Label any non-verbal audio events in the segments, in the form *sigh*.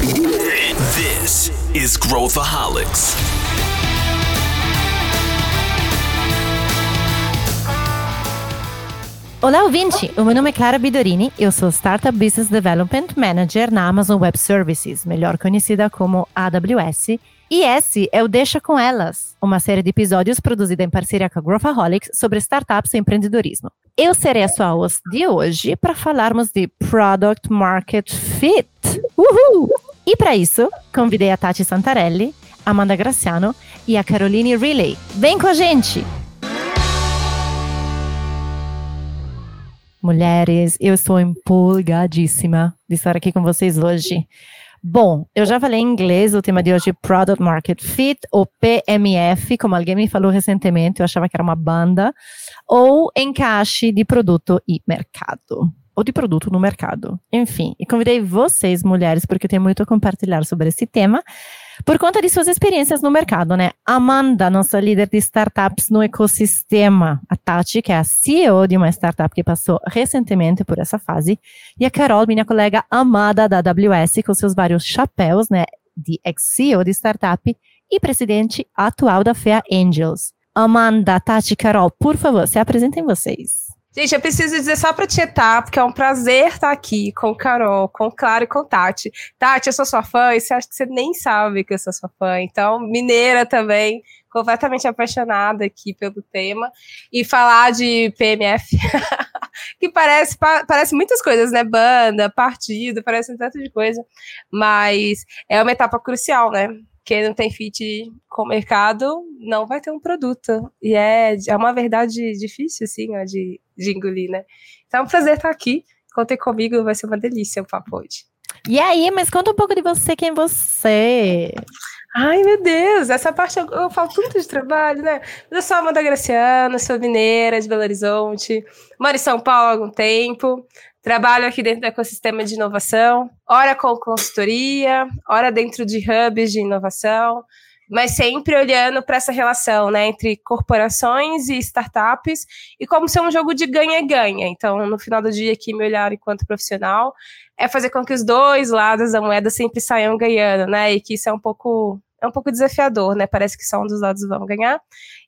This is Growthaholics. Olá, ouvinte! O meu nome é Clara Bidorini, eu sou Startup Business Development Manager na Amazon Web Services, melhor conhecida como AWS, e esse é o Deixa Com Elas, uma série de episódios produzida em parceria com a Growthaholics sobre startups e empreendedorismo. Eu serei a sua host de hoje para falarmos de Product Market Fit. Uhul! E para isso, convidei a Tati Santarelli, Amanda Graciano e a Caroline Riley. Vem com a gente! Mulheres, eu estou empolgadíssima de estar aqui com vocês hoje. Bom, eu já falei em inglês o tema de hoje, Product Market Fit, ou PMF, como alguém me falou recentemente, eu achava que era uma banda, ou encaixe de produto e mercado ou de produto no mercado. Enfim, e convidei vocês, mulheres, porque eu tenho muito a compartilhar sobre esse tema, por conta de suas experiências no mercado, né? Amanda, nossa líder de startups no ecossistema, a Tati, que é a CEO de uma startup que passou recentemente por essa fase, e a Carol, minha colega amada da AWS, com seus vários chapéus, né? De ex-CEO de startup e presidente atual da FEA Angels. Amanda, Tati, Carol, por favor, se apresentem vocês. Gente, eu preciso dizer só pra tietar, porque é um prazer estar aqui com Carol, com Clara e com Tati. Tati, eu sou sua fã e você acha que você nem sabe que eu sou sua fã. Então, mineira também, completamente apaixonada aqui pelo tema. E falar de PMF, *laughs* que parece, parece muitas coisas, né? Banda, partido, parece um tanto de coisa. Mas é uma etapa crucial, né? Quem não tem fit com o mercado não vai ter um produto. E é, é uma verdade difícil, assim, ó, de, de engolir, né? Então é um prazer estar aqui. Contem comigo, vai ser uma delícia o papo hoje. E aí, mas conta um pouco de você, quem é você? Ai, meu Deus, essa parte eu, eu falo tanto de trabalho, né? Eu sou Amanda Graciana, sou mineira de Belo Horizonte, moro em São Paulo há algum tempo, Trabalho aqui dentro do ecossistema de inovação, ora com consultoria, ora dentro de hubs de inovação, mas sempre olhando para essa relação né, entre corporações e startups e como ser um jogo de ganha-ganha. Então, no final do dia, aqui, meu olhar enquanto profissional é fazer com que os dois lados da moeda sempre saiam ganhando, né? E que isso é um pouco é um pouco desafiador, né? Parece que só um dos lados vão ganhar.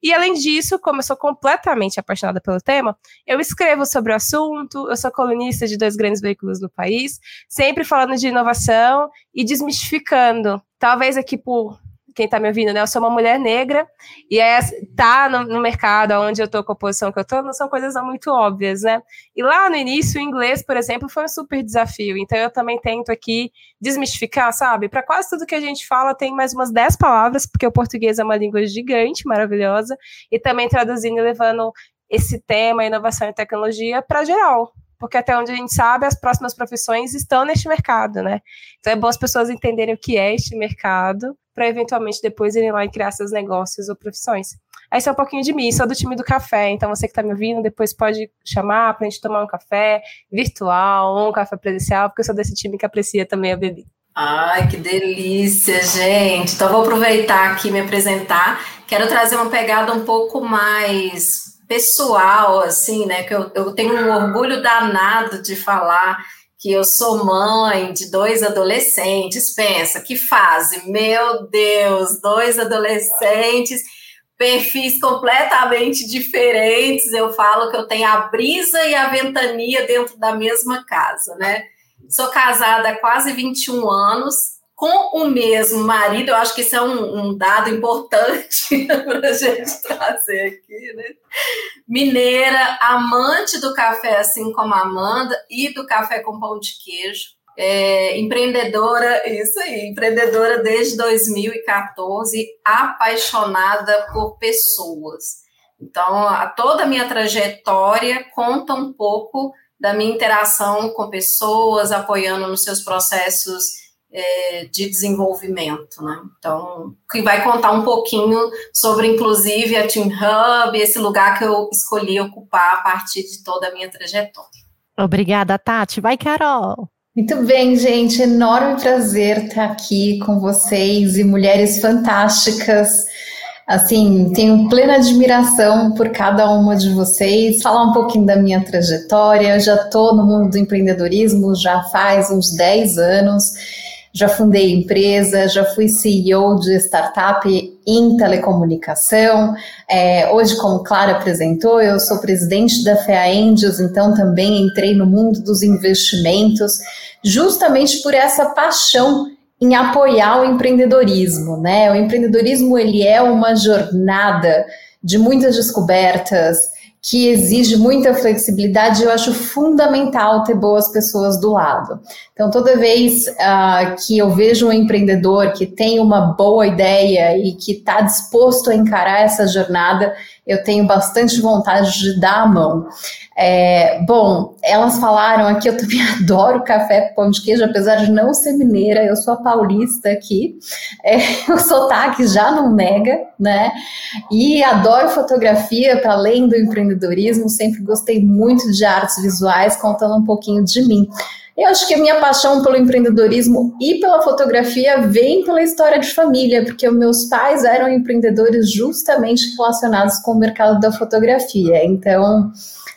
E além disso, como eu sou completamente apaixonada pelo tema, eu escrevo sobre o assunto, eu sou colunista de dois grandes veículos no país, sempre falando de inovação e desmistificando. Talvez aqui por quem está me ouvindo, né? Eu sou uma mulher negra e é, tá no, no, mercado onde eu estou com a posição que eu estou, não são coisas não muito óbvias, né? E lá no início, o inglês, por exemplo, foi um super desafio. Então eu também tento aqui desmistificar, sabe? Para quase tudo que a gente fala, tem mais umas 10 palavras, porque o português é uma língua gigante, maravilhosa, e também traduzindo e levando esse tema, inovação e tecnologia, para geral, porque até onde a gente sabe, as próximas profissões estão neste mercado, né? Então é bom as pessoas entenderem o que é este mercado, para eventualmente depois irem lá e criar seus negócios ou profissões. Esse é um pouquinho de mim, sou do time do café, então você que está me ouvindo, depois pode chamar para a gente tomar um café virtual ou um café presencial, porque eu sou desse time que aprecia também a bebida. Ai, que delícia, gente. Então, vou aproveitar aqui me apresentar. Quero trazer uma pegada um pouco mais pessoal, assim, né? Que eu, eu tenho um orgulho danado de falar que eu sou mãe de dois adolescentes. Pensa, que fase! Meu Deus, dois adolescentes, perfis completamente diferentes. Eu falo que eu tenho a brisa e a ventania dentro da mesma casa, né? Sou casada há quase 21 anos, com o mesmo marido, eu acho que isso é um, um dado importante *laughs* para a gente trazer aqui, né? Mineira, amante do café, assim como a Amanda, e do café com pão de queijo. É, empreendedora, isso aí, empreendedora desde 2014, apaixonada por pessoas. Então, a, toda a minha trajetória conta um pouco da minha interação com pessoas, apoiando nos seus processos é, de desenvolvimento, né? Então, que vai contar um pouquinho sobre, inclusive, a Team Hub, esse lugar que eu escolhi ocupar a partir de toda a minha trajetória. Obrigada, Tati. Vai, Carol. Muito bem, gente. Enorme prazer estar aqui com vocês e mulheres fantásticas. Assim, tenho plena admiração por cada uma de vocês. Falar um pouquinho da minha trajetória. Eu já estou no mundo do empreendedorismo já faz uns 10 anos já fundei empresa, já fui CEO de startup em telecomunicação. É, hoje, como Clara apresentou, eu sou presidente da FEA Angels, então também entrei no mundo dos investimentos, justamente por essa paixão em apoiar o empreendedorismo, né? O empreendedorismo ele é uma jornada de muitas descobertas, que exige muita flexibilidade, eu acho fundamental ter boas pessoas do lado. Então, toda vez uh, que eu vejo um empreendedor que tem uma boa ideia e que está disposto a encarar essa jornada, eu tenho bastante vontade de dar a mão. É, bom, elas falaram aqui, eu também *laughs* adoro café com pão de queijo, apesar de não ser mineira, eu sou a paulista aqui, é, *laughs* o sotaque já não nega, né? E adoro fotografia, para além do empreendedorismo, sempre gostei muito de artes visuais, contando um pouquinho de mim. Eu acho que a minha paixão pelo empreendedorismo e pela fotografia vem pela história de família, porque meus pais eram empreendedores justamente relacionados com o mercado da fotografia. Então,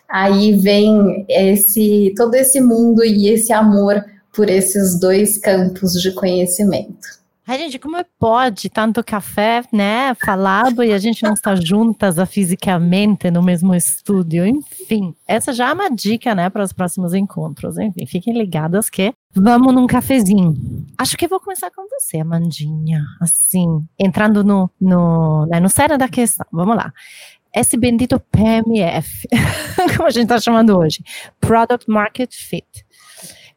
aí vem esse todo esse mundo e esse amor por esses dois campos de conhecimento. Ai, gente, como pode tanto café, né, falado e a gente não está juntas fisicamente no mesmo estúdio? Enfim, essa já é uma dica, né, para os próximos encontros. Enfim, fiquem ligadas que vamos num cafezinho. Acho que vou começar com você, Amandinha. Assim, entrando no, no, né, no sério da questão. Vamos lá esse bendito PMF, *laughs* como a gente está chamando hoje, Product Market Fit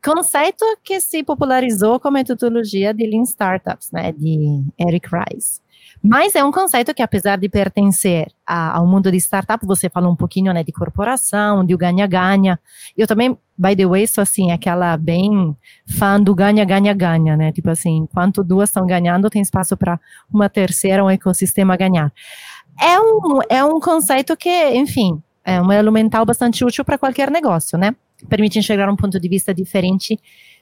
conceito que se popularizou com a metodologia de Lean Startups, né, de Eric Rice. Mas é um conceito que, apesar de pertencer a, ao mundo de startup, você falou um pouquinho né, de corporação, de ganha-ganha. Eu também, by the way, sou assim, aquela bem fã do ganha-ganha-ganha, né? Tipo assim, enquanto duas estão ganhando, tem espaço para uma terceira, um ecossistema ganhar. É um, é um conceito que, enfim, é um elo mental bastante útil para qualquer negócio, né? Permite enxergar um ponto de vista diferente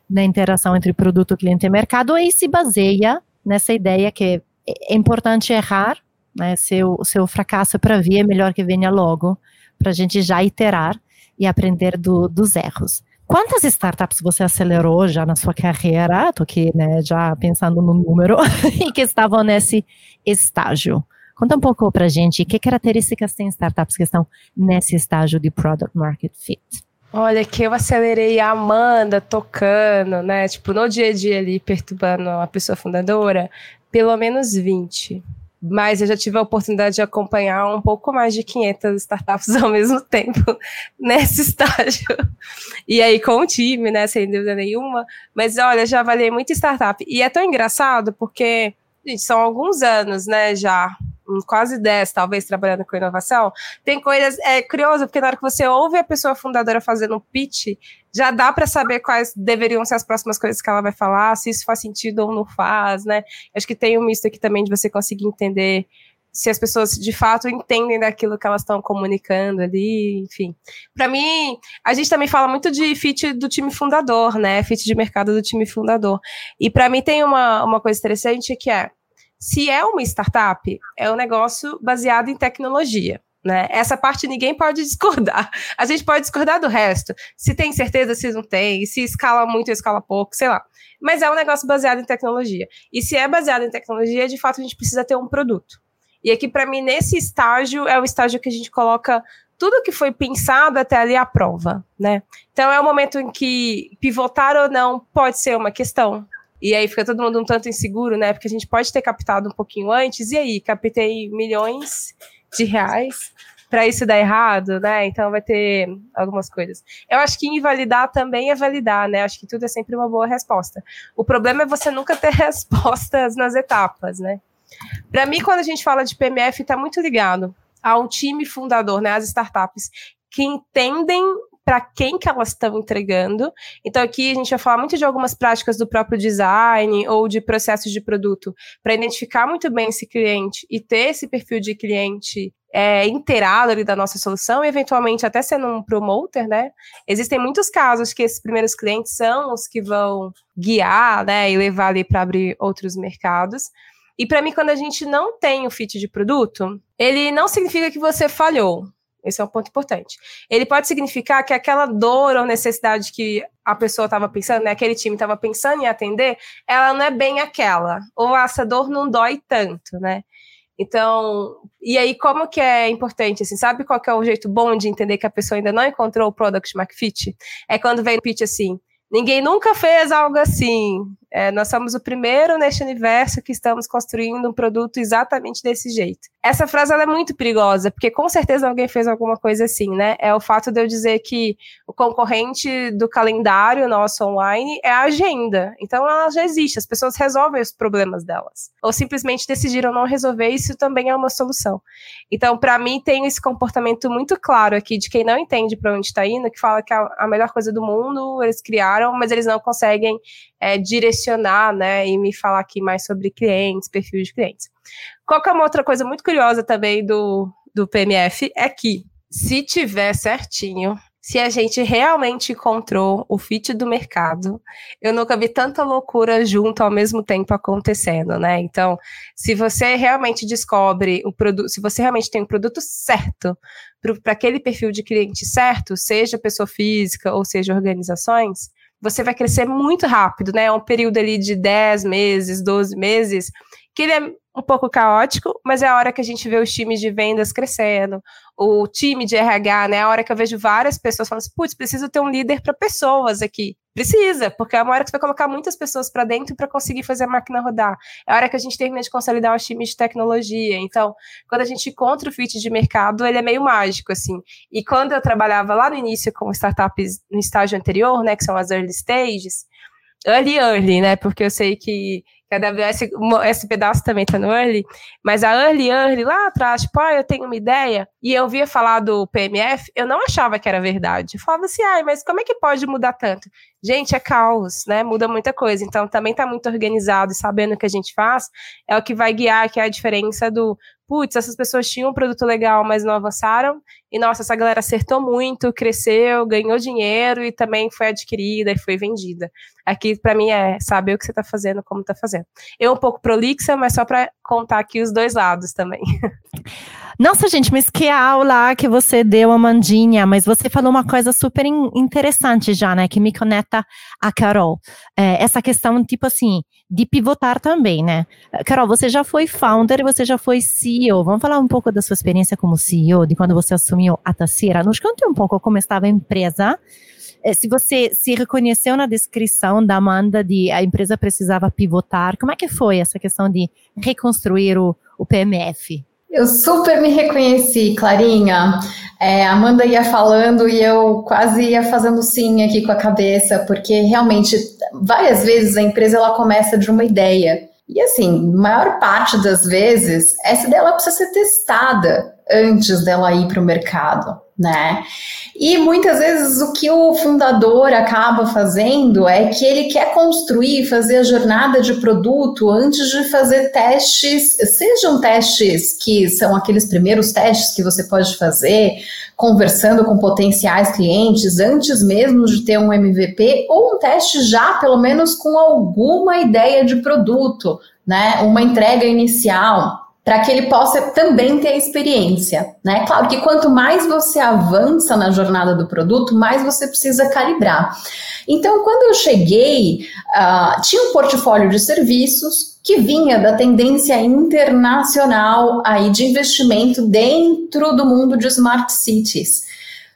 da interação entre produto, cliente e mercado e se baseia nessa ideia que é importante errar, né? Seu, seu fracasso para vir é melhor que venha logo, para a gente já iterar e aprender do, dos erros. Quantas startups você acelerou já na sua carreira? Estou aqui né, já pensando no número, *laughs* e que estavam nesse estágio. Conta um pouco para a gente que características tem startups que estão nesse estágio de Product Market Fit. Olha, que eu acelerei a Amanda tocando, né? Tipo, no dia a dia ali, perturbando a pessoa fundadora, pelo menos 20. Mas eu já tive a oportunidade de acompanhar um pouco mais de 500 startups ao *laughs* mesmo tempo nesse estágio. E aí com o time, né? Sem dúvida nenhuma. Mas olha, já avaliei muito startup. E é tão engraçado porque, gente, são alguns anos, né, já quase 10, talvez, trabalhando com inovação, tem coisas. É curioso, porque na hora que você ouve a pessoa fundadora fazendo um pitch, já dá para saber quais deveriam ser as próximas coisas que ela vai falar, se isso faz sentido ou não faz, né? Acho que tem um misto aqui também de você conseguir entender se as pessoas de fato entendem daquilo que elas estão comunicando ali, enfim. Para mim, a gente também fala muito de fit do time fundador, né? Fit de mercado do time fundador. E para mim tem uma, uma coisa interessante que é se é uma startup, é um negócio baseado em tecnologia. Né? Essa parte ninguém pode discordar. A gente pode discordar do resto. Se tem certeza, se não tem, se escala muito, escala pouco, sei lá. Mas é um negócio baseado em tecnologia. E se é baseado em tecnologia, de fato a gente precisa ter um produto. E aqui, para mim, nesse estágio, é o estágio que a gente coloca tudo que foi pensado até ali à prova, né? Então é o momento em que pivotar ou não pode ser uma questão, e aí fica todo mundo um tanto inseguro, né? Porque a gente pode ter captado um pouquinho antes, e aí, captei milhões de reais para isso dar errado, né? Então vai ter algumas coisas. Eu acho que invalidar também é validar, né? Acho que tudo é sempre uma boa resposta. O problema é você nunca ter *laughs* respostas nas etapas, né? Para mim, quando a gente fala de PMF, está muito ligado ao time fundador, né? As startups que entendem para quem que elas estão entregando. Então aqui a gente vai falar muito de algumas práticas do próprio design ou de processos de produto para identificar muito bem esse cliente e ter esse perfil de cliente é, inteirado ali da nossa solução e eventualmente até sendo um promoter, né? Existem muitos casos que esses primeiros clientes são os que vão guiar, né, e levar ali para abrir outros mercados. E para mim, quando a gente não tem o fit de produto, ele não significa que você falhou Esse é um ponto importante. Ele pode significar que aquela dor ou necessidade que a pessoa estava pensando, né, aquele time estava pensando em atender, ela não é bem aquela. Ou essa dor não dói tanto, né? Então, e aí como que é importante, assim, sabe qual que é o jeito bom de entender que a pessoa ainda não encontrou o product market fit? É quando vem o pitch assim, Ninguém nunca fez algo assim. É, nós somos o primeiro neste universo que estamos construindo um produto exatamente desse jeito. Essa frase é muito perigosa, porque com certeza alguém fez alguma coisa assim, né? É o fato de eu dizer que o concorrente do calendário nosso online é a agenda. Então ela já existe, as pessoas resolvem os problemas delas. Ou simplesmente decidiram não resolver, isso também é uma solução. Então, para mim, tem esse comportamento muito claro aqui de quem não entende para onde está indo, que fala que a, a melhor coisa do mundo eles criaram, mas eles não conseguem é, direcionar, né, e me falar aqui mais sobre clientes, perfil de clientes. Qual que é uma outra coisa muito curiosa também do, do PMF é que se tiver certinho, se a gente realmente encontrou o fit do mercado, eu nunca vi tanta loucura junto ao mesmo tempo acontecendo, né? Então, se você realmente descobre o produto, se você realmente tem o produto certo para aquele perfil de cliente certo, seja pessoa física ou seja organizações, você vai crescer muito rápido, né? É um período ali de 10 meses, 12 meses, que ele é um pouco caótico, mas é a hora que a gente vê os times de vendas crescendo, o time de RH, né? É a hora que eu vejo várias pessoas falando assim, putz, preciso ter um líder para pessoas aqui. Precisa, porque é uma hora que você vai colocar muitas pessoas para dentro para conseguir fazer a máquina rodar. É a hora que a gente termina de consolidar os times de tecnologia. Então, quando a gente encontra o fit de mercado, ele é meio mágico, assim. E quando eu trabalhava lá no início com startups no estágio anterior, né, que são as early stages, early early, né, porque eu sei que que a AWS, esse pedaço também está no Early, mas a Early Early lá atrás, tipo, ah, eu tenho uma ideia, e eu via falar do PMF, eu não achava que era verdade. Eu falava assim, ai, mas como é que pode mudar tanto? Gente, é caos, né? Muda muita coisa. Então, também está muito organizado e sabendo o que a gente faz, é o que vai guiar, que é a diferença do, putz, essas pessoas tinham um produto legal, mas não avançaram, e nossa, essa galera acertou muito, cresceu, ganhou dinheiro e também foi adquirida e foi vendida. Aqui, para mim, é saber o que você está fazendo, como está fazendo. Eu um pouco prolixa, mas só para contar aqui os dois lados também. *laughs* Nossa, gente, mas que aula que você deu, Amandinha. Mas você falou uma coisa super interessante já, né? Que me conecta a Carol. É, essa questão, tipo assim, de pivotar também, né? Carol, você já foi founder você já foi CEO. Vamos falar um pouco da sua experiência como CEO, de quando você assumiu a Tacira. Nos conte um pouco como estava a empresa. É, se você se reconheceu na descrição da Amanda de a empresa precisava pivotar, como é que foi essa questão de reconstruir o, o PMF? Eu super me reconheci, Clarinha. É, Amanda ia falando e eu quase ia fazendo sim aqui com a cabeça, porque realmente várias vezes a empresa ela começa de uma ideia. E assim, maior parte das vezes, essa ideia ela precisa ser testada antes dela ir para o mercado né? E muitas vezes o que o fundador acaba fazendo é que ele quer construir, fazer a jornada de produto antes de fazer testes, sejam testes que são aqueles primeiros testes que você pode fazer, conversando com potenciais clientes antes mesmo de ter um MVP, ou um teste já, pelo menos, com alguma ideia de produto, né? Uma entrega inicial para que ele possa também ter a experiência, né? Claro que quanto mais você avança na jornada do produto, mais você precisa calibrar. Então, quando eu cheguei, uh, tinha um portfólio de serviços que vinha da tendência internacional aí de investimento dentro do mundo de smart cities.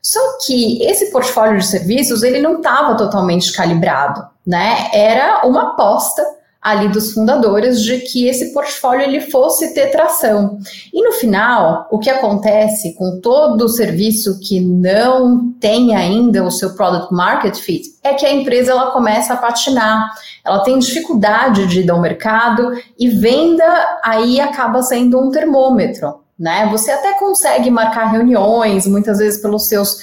Só que esse portfólio de serviços ele não estava totalmente calibrado, né? Era uma aposta ali dos fundadores de que esse portfólio ele fosse ter tração. E no final, o que acontece com todo o serviço que não tem ainda o seu product market fit é que a empresa ela começa a patinar. Ela tem dificuldade de ir ao mercado e venda aí acaba sendo um termômetro. Né? Você até consegue marcar reuniões, muitas vezes pelos seus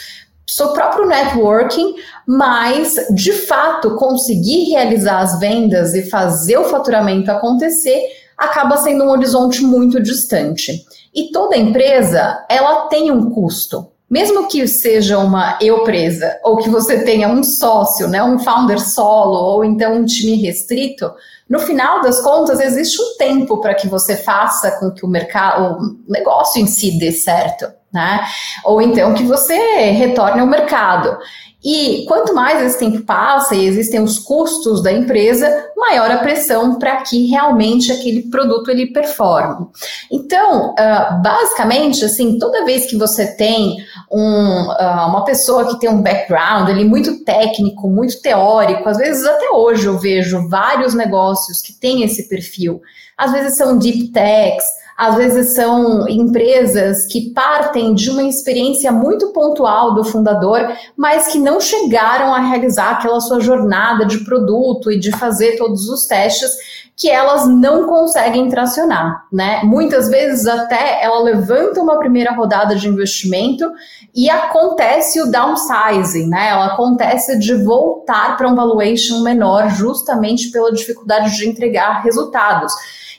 seu próprio networking, mas de fato conseguir realizar as vendas e fazer o faturamento acontecer acaba sendo um horizonte muito distante. E toda empresa, ela tem um custo. Mesmo que seja uma eu presa ou que você tenha um sócio, né, um founder solo ou então um time restrito, no final das contas existe um tempo para que você faça com que o mercado, o negócio em si dê certo né? Ou então que você retorne ao mercado. E quanto mais esse tempo passa e existem os custos da empresa, maior a pressão para que realmente aquele produto ele performe. Então, uh, basicamente, assim, toda vez que você tem um, uh, uma pessoa que tem um background ali muito técnico, muito teórico, às vezes até hoje eu vejo vários negócios que têm esse perfil. Às vezes são deep techs, às vezes são empresas que partem de uma experiência muito pontual do fundador, mas que não chegaram a realizar aquela sua jornada de produto e de fazer todos os testes que elas não conseguem tracionar, né? Muitas vezes até ela levanta uma primeira rodada de investimento e acontece o downsizing, né? Ela acontece de voltar para um valuation menor justamente pela dificuldade de entregar resultados.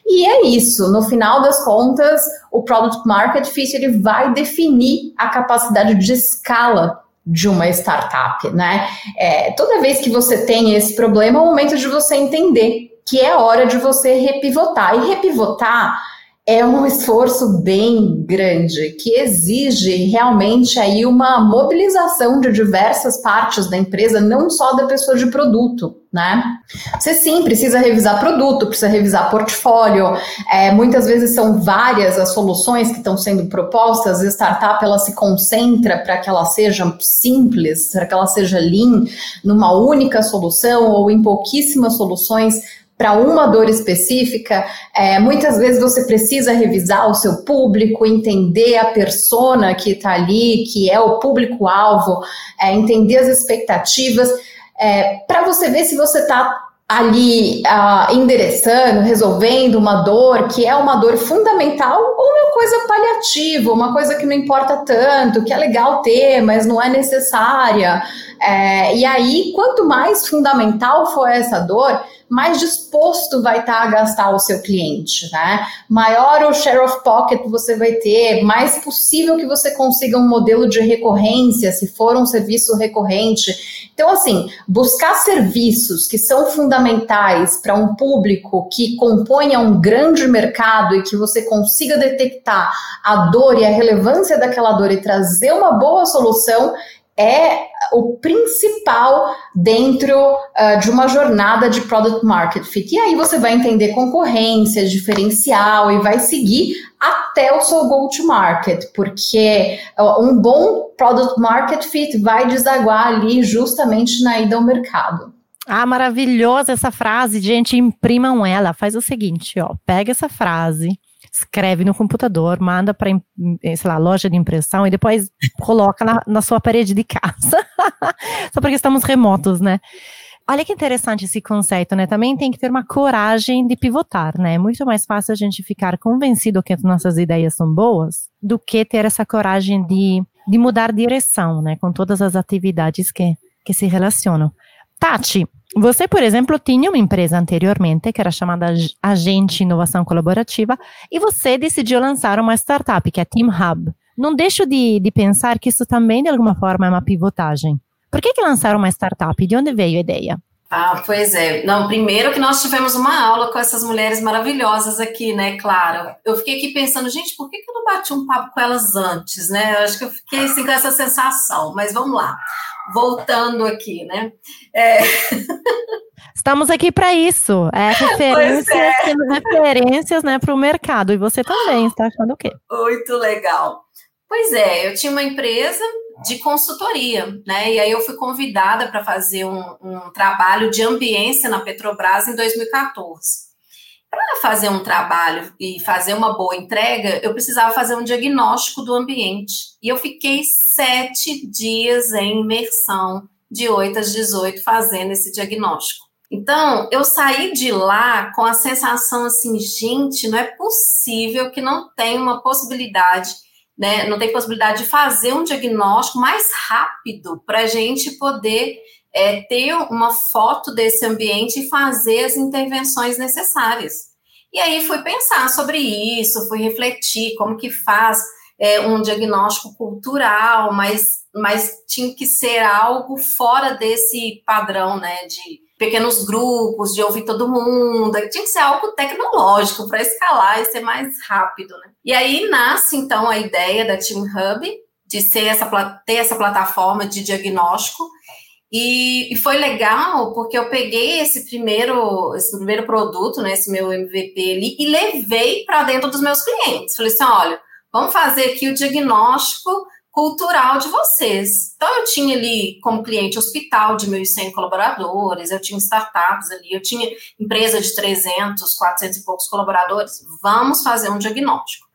E é isso, no final das contas, o Product Market Fit ele vai definir a capacidade de escala de uma startup, né? É, toda vez que você tem esse problema, é o momento de você entender que é hora de você repivotar. E repivotar é um esforço bem grande que exige realmente aí uma mobilização de diversas partes da empresa, não só da pessoa de produto, né? Você sim precisa revisar produto, precisa revisar portfólio. É, muitas vezes são várias as soluções que estão sendo propostas. A startup ela se concentra para que ela seja simples, para que ela seja lean, numa única solução ou em pouquíssimas soluções para uma dor específica, é, muitas vezes você precisa revisar o seu público, entender a persona que está ali, que é o público-alvo, é, entender as expectativas, é, para você ver se você está ali uh, endereçando, resolvendo uma dor que é uma dor fundamental ou uma coisa paliativa, uma coisa que não importa tanto, que é legal ter, mas não é necessária. É, e aí, quanto mais fundamental for essa dor, mais disposto vai estar a gastar o seu cliente, né? Maior o share of pocket você vai ter, mais possível que você consiga um modelo de recorrência, se for um serviço recorrente. Então, assim, buscar serviços que são fundamentais para um público que componha um grande mercado e que você consiga detectar a dor e a relevância daquela dor e trazer uma boa solução é o principal dentro uh, de uma jornada de product market fit. E aí você vai entender concorrência, diferencial e vai seguir até o seu go to market, porque um bom product market fit vai desaguar ali justamente na ida ao mercado. Ah, maravilhosa essa frase, gente, imprimam ela. Faz o seguinte, ó, pega essa frase, escreve no computador, manda para, eh, sei lá, loja de impressão e depois *laughs* coloca na, na sua parede de casa. *laughs* Só porque estamos remotos, né? Olha que interessante esse conceito, né? Também tem que ter uma coragem de pivotar, né? É muito mais fácil a gente ficar convencido que as nossas ideias são boas do que ter essa coragem de, de mudar direção, né? Com todas as atividades que, que se relacionam. Tati, você, por exemplo, tinha uma empresa anteriormente que era chamada Agente Inovação Colaborativa e você decidiu lançar uma startup que é Team Hub. Não deixo de, de pensar que isso também, de alguma forma, é uma pivotagem. Por que, que lançaram uma startup? De onde veio a ideia? Ah, pois é. Não, primeiro que nós tivemos uma aula com essas mulheres maravilhosas aqui, né, claro. Eu fiquei aqui pensando, gente, por que, que eu não bati um papo com elas antes, né? Eu acho que eu fiquei assim, com essa sensação, mas vamos lá voltando aqui, né? É... *laughs* Estamos aqui para isso. É, referências, é. referências né, para o mercado. E você também está achando o quê? Muito legal. Pois é, eu tinha uma empresa de consultoria, né? E aí eu fui convidada para fazer um, um trabalho de ambiência na Petrobras em 2014 para fazer um trabalho e fazer uma boa entrega, eu precisava fazer um diagnóstico do ambiente. E eu fiquei sete dias em imersão, de 8 às 18, fazendo esse diagnóstico. Então, eu saí de lá com a sensação assim, gente, não é possível que não tenha uma possibilidade, né? Não tem possibilidade de fazer um diagnóstico mais rápido para a gente poder é, ter uma foto desse ambiente e fazer as intervenções necessárias. E aí fui pensar sobre isso, fui refletir como que faz é, um diagnóstico cultural, mas, mas tinha que ser algo fora desse padrão, né, de, pequenos grupos, de ouvir todo mundo. Tinha que ser algo tecnológico para escalar e ser mais rápido, né? E aí nasce, então, a ideia da Team Hub de ser essa, ter essa plataforma de diagnóstico e, e, foi legal porque eu peguei esse primeiro, esse primeiro produto, né, esse meu MVP ali, e levei para dentro dos meus clientes. Falei assim: olha, vamos fazer aqui o diagnóstico cultural de vocês. Então, eu tinha ali como cliente hospital de 1.100 colaboradores, eu tinha startups ali, eu tinha empresa de 300, 400 e poucos colaboradores. Vamos fazer um diagnóstico.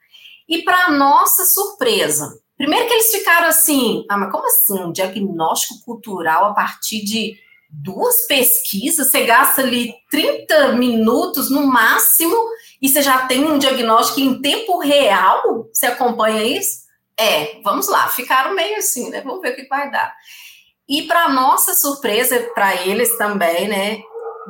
E, para nossa surpresa, Primeiro que eles ficaram assim, ah, mas como assim? Um diagnóstico cultural a partir de duas pesquisas? Você gasta ali 30 minutos no máximo e você já tem um diagnóstico em tempo real? Você acompanha isso? É, vamos lá, ficaram meio assim, né? Vamos ver o que vai dar. E para nossa surpresa, para eles também, né?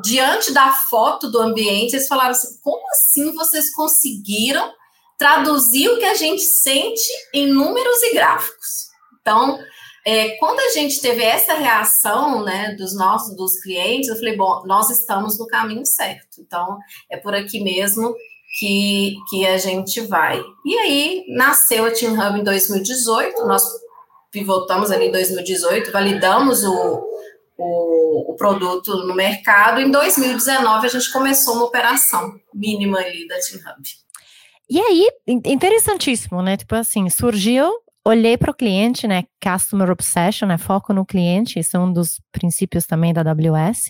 Diante da foto do ambiente, eles falaram assim: como assim vocês conseguiram traduzir o que a gente sente em números e gráficos. Então, é, quando a gente teve essa reação né, dos nossos dos clientes, eu falei, bom, nós estamos no caminho certo. Então, é por aqui mesmo que, que a gente vai. E aí, nasceu a Team Hub em 2018, nós pivotamos ali em 2018, validamos o, o, o, produto no mercado. Em 2019, a gente começou uma operação mínima ali da Team Hub. E aí, interessantíssimo, né? Tipo assim, surgiu, olhei para o cliente, né? Customer Obsession, né? Foco no cliente, isso é um dos princípios também da AWS,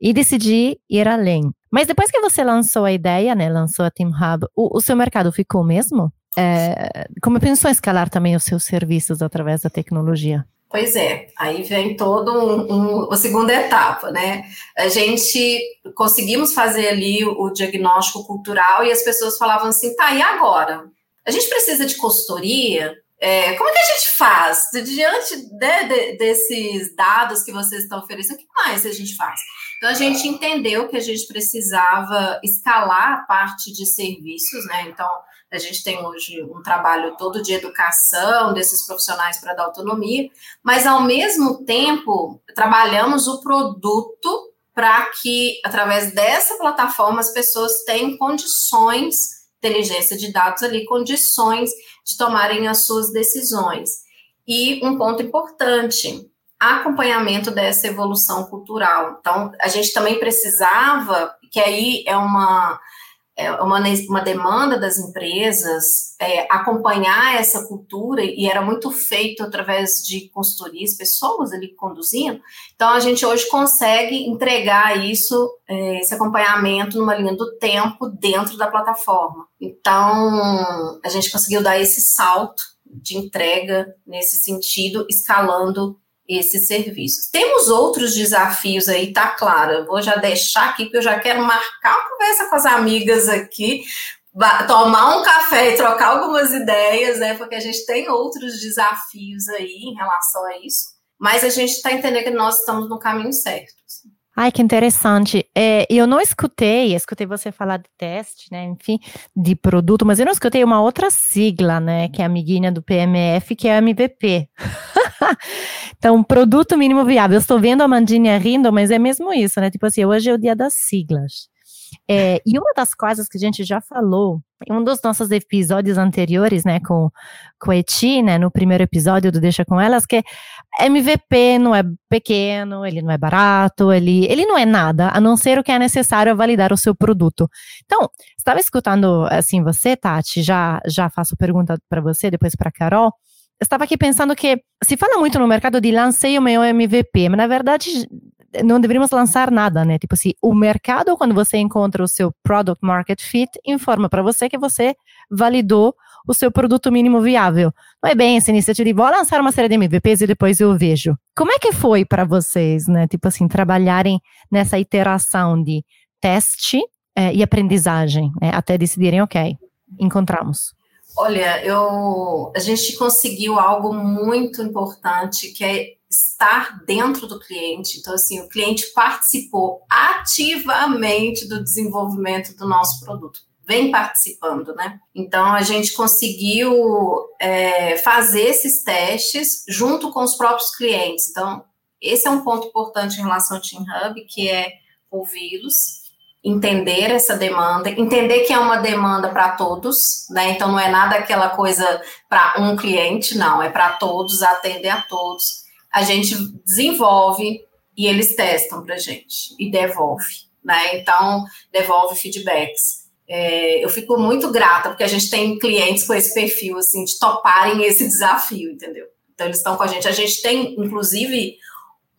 e decidi ir além. Mas depois que você lançou a ideia, né? Lançou a Team Hub, o, o seu mercado ficou mesmo? É, como pensou em escalar também os seus serviços através da tecnologia? Pois é, aí vem todo um, um, a segunda etapa, né? A gente conseguimos fazer ali o, o diagnóstico cultural e as pessoas falavam assim, tá, e agora? A gente precisa de consultoria? É, como é que a gente faz? Diante de, de, desses dados que vocês estão oferecendo, o que mais a gente faz? Então, a gente entendeu que a gente precisava escalar a parte de serviços, né? Então, a gente tem hoje um trabalho todo de educação desses profissionais para dar autonomia, mas ao mesmo tempo trabalhamos o produto para que, através dessa plataforma, as pessoas tenham condições, inteligência de dados ali, condições de tomarem as suas decisões. E um ponto importante, acompanhamento dessa evolução cultural. Então, a gente também precisava, que aí é uma é uma, uma demanda das empresas é, acompanhar essa cultura e era muito feito através de consultorias, pessoas ali conduzindo. Então a gente hoje consegue entregar isso, é, esse acompanhamento numa linha do tempo dentro da plataforma. Então a gente conseguiu dar esse salto de entrega nesse sentido, escalando esses serviços. Temos outros desafios aí, tá claro. Eu vou já deixar aqui, porque eu já quero marcar uma conversa com as amigas aqui, tomar um café e trocar algumas ideias, né? Porque a gente tem outros desafios aí em relação a isso. Mas a gente está entendendo que nós estamos no caminho certo. Assim. Ai, que interessante. É, eu não escutei, escutei você falar de teste, né? Enfim, de produto, mas eu não escutei uma outra sigla, né? Que é amiguinha do PMF, que é a MVP. *laughs* *laughs* então, produto mínimo viável. Eu estou vendo a Mandinha rindo, mas é mesmo isso, né? Tipo assim, hoje é o dia das siglas. É, e uma das coisas que a gente já falou em um dos nossos episódios anteriores, né, com, com a Eti, né, no primeiro episódio do Deixa Com Elas, que MVP não é pequeno, ele não é barato, ele, ele não é nada, a não ser o que é necessário validar o seu produto. Então, estava escutando, assim, você, Tati, já, já faço pergunta para você, depois para Carol, estava aqui pensando que se fala muito no mercado de lancei o meu MVP, mas na verdade não deveríamos lançar nada, né? Tipo assim, o mercado, quando você encontra o seu product market fit, informa para você que você validou o seu produto mínimo viável. Não é bem essa iniciativa de vou lançar uma série de MVPs e depois eu vejo. Como é que foi para vocês, né? Tipo assim, trabalharem nessa iteração de teste é, e aprendizagem, né? até decidirem, ok, encontramos. Olha, eu, a gente conseguiu algo muito importante que é estar dentro do cliente. Então, assim, o cliente participou ativamente do desenvolvimento do nosso produto. Vem participando, né? Então, a gente conseguiu é, fazer esses testes junto com os próprios clientes. Então, esse é um ponto importante em relação ao Team Hub, que é ouvi-los, entender essa demanda, entender que é uma demanda para todos, né? Então não é nada aquela coisa para um cliente, não, é para todos, atender a todos. A gente desenvolve e eles testam para gente e devolve, né? Então devolve feedbacks. É, eu fico muito grata porque a gente tem clientes com esse perfil assim de toparem esse *laughs* desafio, entendeu? Então eles estão com a gente. A gente tem inclusive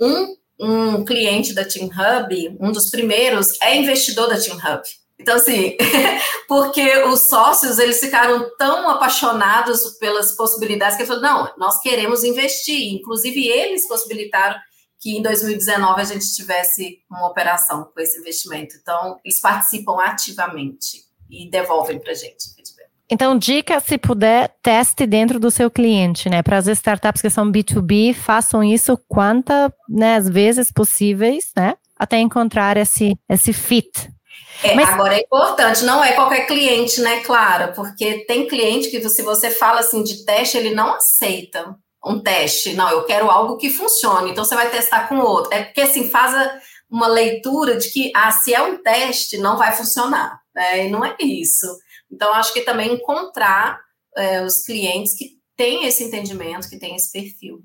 um um cliente da Team Hub, um dos primeiros, é investidor da Team Hub. Então, assim, *laughs* porque os sócios, eles ficaram tão apaixonados pelas possibilidades que ele falou, não, nós queremos investir. Inclusive, eles possibilitaram que em 2019 a gente tivesse uma operação com esse investimento. Então, eles participam ativamente e devolvem para a gente. Então, dica, se puder, teste dentro do seu cliente, né? Para as startups que são B2B, façam isso quantas né, vezes possíveis, né? Até encontrar esse, esse fit. É, Mas... Agora é importante, não é qualquer cliente, né, Clara? Porque tem cliente que se você fala assim de teste, ele não aceita um teste. Não, eu quero algo que funcione. Então você vai testar com outro. É porque assim, faz uma leitura de que ah, se é um teste, não vai funcionar. Né? E não é isso. Então, acho que também encontrar é, os clientes que têm esse entendimento, que têm esse perfil.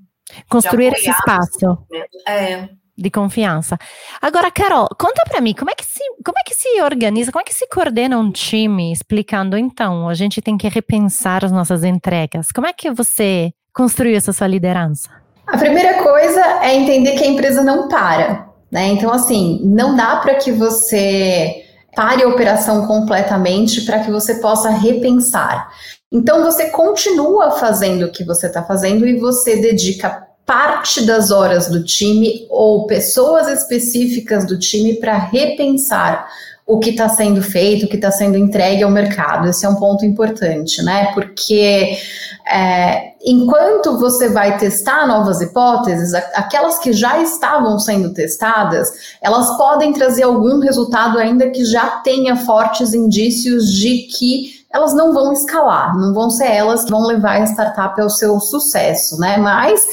Construir esse espaço. É. De confiança. Agora, Carol, conta para mim, como é, que se, como é que se organiza, como é que se coordena um time explicando, então, a gente tem que repensar as nossas entregas. Como é que você construiu essa sua liderança? A primeira coisa é entender que a empresa não para. Né? Então, assim, não dá para que você pare a operação completamente para que você possa repensar. Então você continua fazendo o que você está fazendo e você dedica parte das horas do time ou pessoas específicas do time para repensar o que está sendo feito, o que está sendo entregue ao mercado. Esse é um ponto importante, né? Porque é, enquanto você vai testar novas hipóteses, aquelas que já estavam sendo testadas, elas podem trazer algum resultado ainda que já tenha fortes indícios de que elas não vão escalar, não vão ser elas que vão levar a startup ao seu sucesso, né? Mas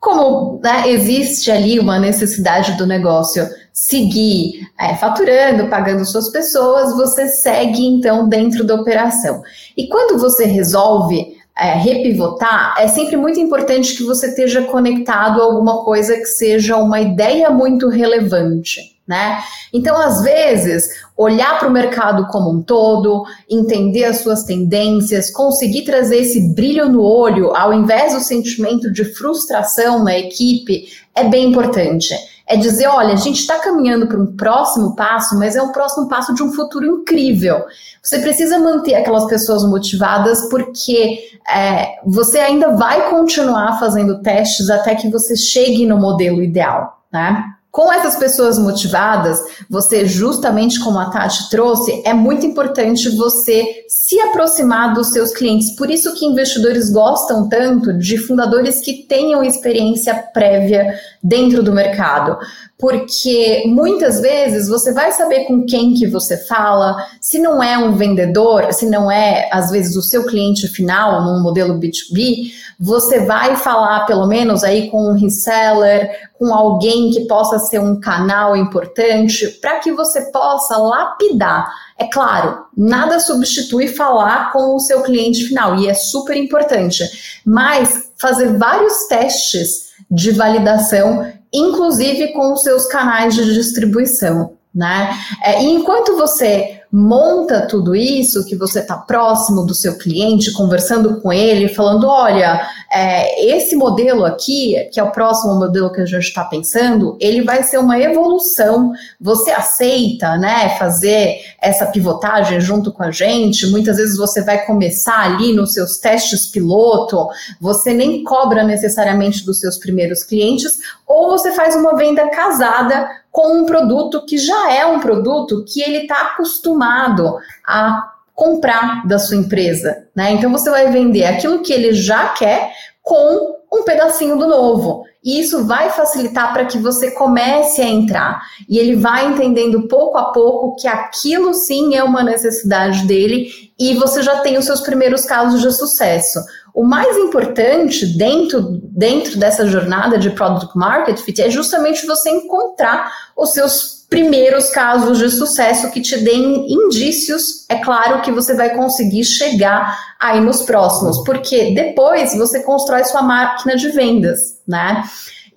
como né, existe ali uma necessidade do negócio seguir é, faturando, pagando suas pessoas, você segue então dentro da operação. E quando você resolve é, repivotar, é sempre muito importante que você esteja conectado a alguma coisa que seja uma ideia muito relevante. Né? Então, às vezes, olhar para o mercado como um todo, entender as suas tendências, conseguir trazer esse brilho no olho, ao invés do sentimento de frustração na equipe, é bem importante. É dizer, olha, a gente está caminhando para um próximo passo, mas é um próximo passo de um futuro incrível. Você precisa manter aquelas pessoas motivadas porque é, você ainda vai continuar fazendo testes até que você chegue no modelo ideal, né? Com essas pessoas motivadas, você, justamente como a Tati trouxe, é muito importante você se aproximar dos seus clientes. Por isso que investidores gostam tanto de fundadores que tenham experiência prévia dentro do mercado porque muitas vezes você vai saber com quem que você fala, se não é um vendedor, se não é às vezes o seu cliente final num modelo B2B, você vai falar pelo menos aí com um reseller, com alguém que possa ser um canal importante para que você possa lapidar. É claro, nada substitui falar com o seu cliente final e é super importante, mas fazer vários testes de validação inclusive com os seus canais de distribuição. Né? É, e enquanto você monta tudo isso, que você está próximo do seu cliente, conversando com ele, falando: olha, é, esse modelo aqui, que é o próximo modelo que a gente está pensando, ele vai ser uma evolução. Você aceita, né, fazer essa pivotagem junto com a gente? Muitas vezes você vai começar ali nos seus testes piloto, você nem cobra necessariamente dos seus primeiros clientes, ou você faz uma venda casada com um produto que já é um produto que ele está acostumado a comprar da sua empresa, né? Então você vai vender aquilo que ele já quer com um pedacinho do novo. E isso vai facilitar para que você comece a entrar. E ele vai entendendo pouco a pouco que aquilo sim é uma necessidade dele e você já tem os seus primeiros casos de sucesso. O mais importante dentro, dentro dessa jornada de Product Market Fit é justamente você encontrar os seus primeiros casos de sucesso que te deem indícios, é claro que você vai conseguir chegar aí nos próximos, porque depois você constrói sua máquina de vendas, né?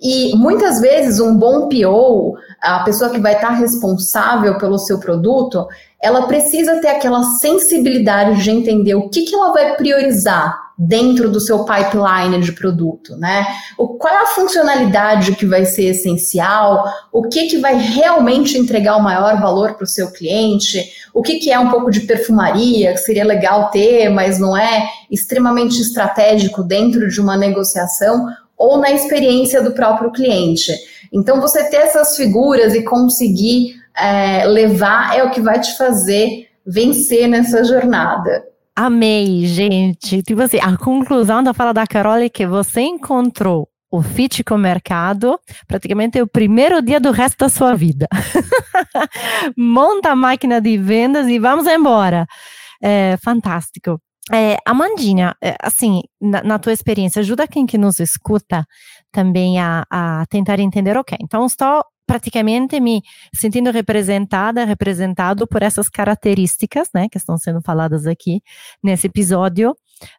E muitas vezes um bom PO, a pessoa que vai estar responsável pelo seu produto, ela precisa ter aquela sensibilidade de entender o que, que ela vai priorizar dentro do seu pipeline de produto, né? O, qual é a funcionalidade que vai ser essencial? O que, que vai realmente entregar o maior valor para o seu cliente? O que, que é um pouco de perfumaria, que seria legal ter, mas não é extremamente estratégico dentro de uma negociação? Ou na experiência do próprio cliente. Então, você ter essas figuras e conseguir é, levar é o que vai te fazer vencer nessa jornada. Amei, gente. Tipo assim, a conclusão da fala da Carol é que você encontrou o fit com o mercado, praticamente é o primeiro dia do resto da sua vida. *laughs* Monta a máquina de vendas e vamos embora. É fantástico. É, Amandinha, é, assim, na, na, tua experiência, ajuda quem que nos escuta também a, a tentar entender, ok, então estou praticamente me sentindo representada, representado por essas características, né, que estão sendo faladas aqui nesse episódio.